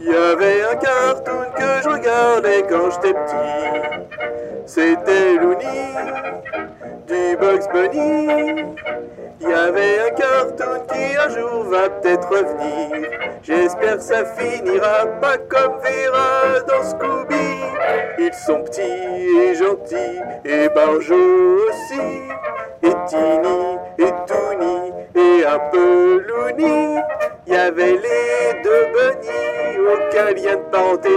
Il y avait un cartoon que je regardais quand j'étais petit. C'était Looney, du Bugs Bunny. Il y avait un cartoon qui un jour va peut-être revenir. J'espère ça finira pas comme Vera dans Scooby. Ils sont petits et gentils et barjots aussi. Et Tini et et un peu Looney. Il y avait les deux bunnies aucun lien de parenté.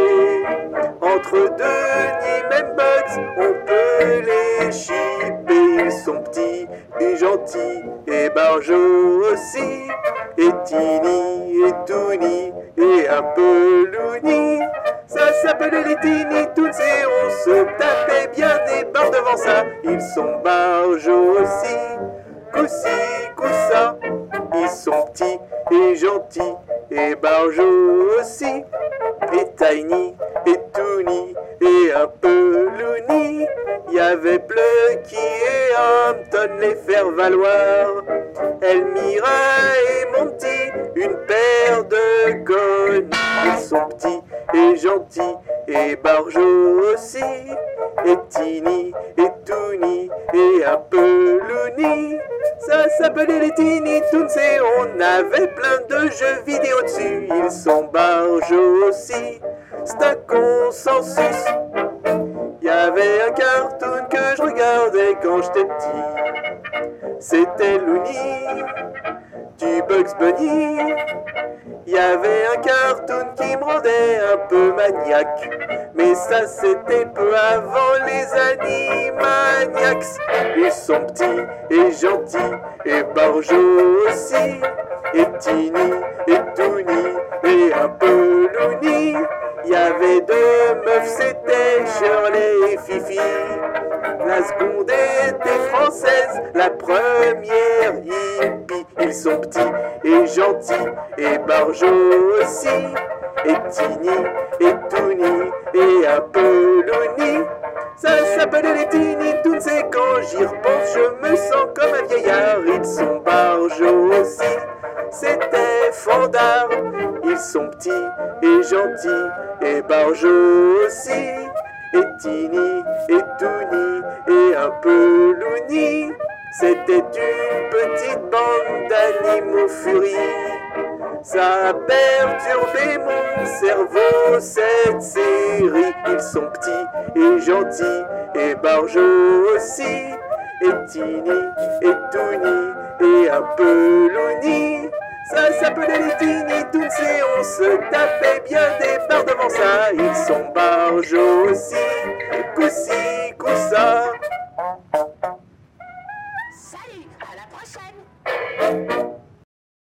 Entre deux même Bugs, on peut les chipper. Ils sont petits et gentils et barjots aussi. Et Tini et Toony et un peu Looney. Ça s'appelle les Tiny Toons et on se tapait bien des barres devant ça. Ils sont barjots aussi. Coussi, coussa, sont petits et gentils et barjots aussi. Et Tiny et Toony et un peu Looney. Il y avait Plucky et Hampton les faire valoir. Elmira et Monty, une paire de connes. Ils sont petits et gentils et barjots aussi. Et Tiny et Toony et un peu Looney. Ça s'appelait les Tiny Toons et on avait plein de jeux vidéo dessus. Ils sont barjots aussi, c'est un consensus. Y avait un cartoon que je regardais quand j'étais petit. C'était Looney, Bugs Bunny. Il y avait un cartoon qui me rendait un peu maniaque. Mais ça c'était peu avant les Animaniacs. Ils sont petits et gentils et barjots aussi. Et Tiny et Toony et un peu Looney. Il y avait deux meufs, c'était Shirley et Fifi. La seconde était française, la première hippie. Ils sont petits et gentils et barjots aussi. Et Tiny et Toony et Looney. Ça s'appelle les Tiny Toons et quand j'y repense, je me sens comme un vieillard. Ils sont barjots aussi. C'était fandard, ils sont petits et gentils et barjots aussi. Et Tiny et Toony et un peu. C'était une petite bande d'animaux furies. Ça a perturbé mon cerveau cette série. Ils sont petits et gentils et barjots aussi. Et Tiny et Toony et un peu. Ça s'appelait les Tiny Toons et on se tapait bien des barres devant ça. Ils sont barjots aussi, coussi, coussa.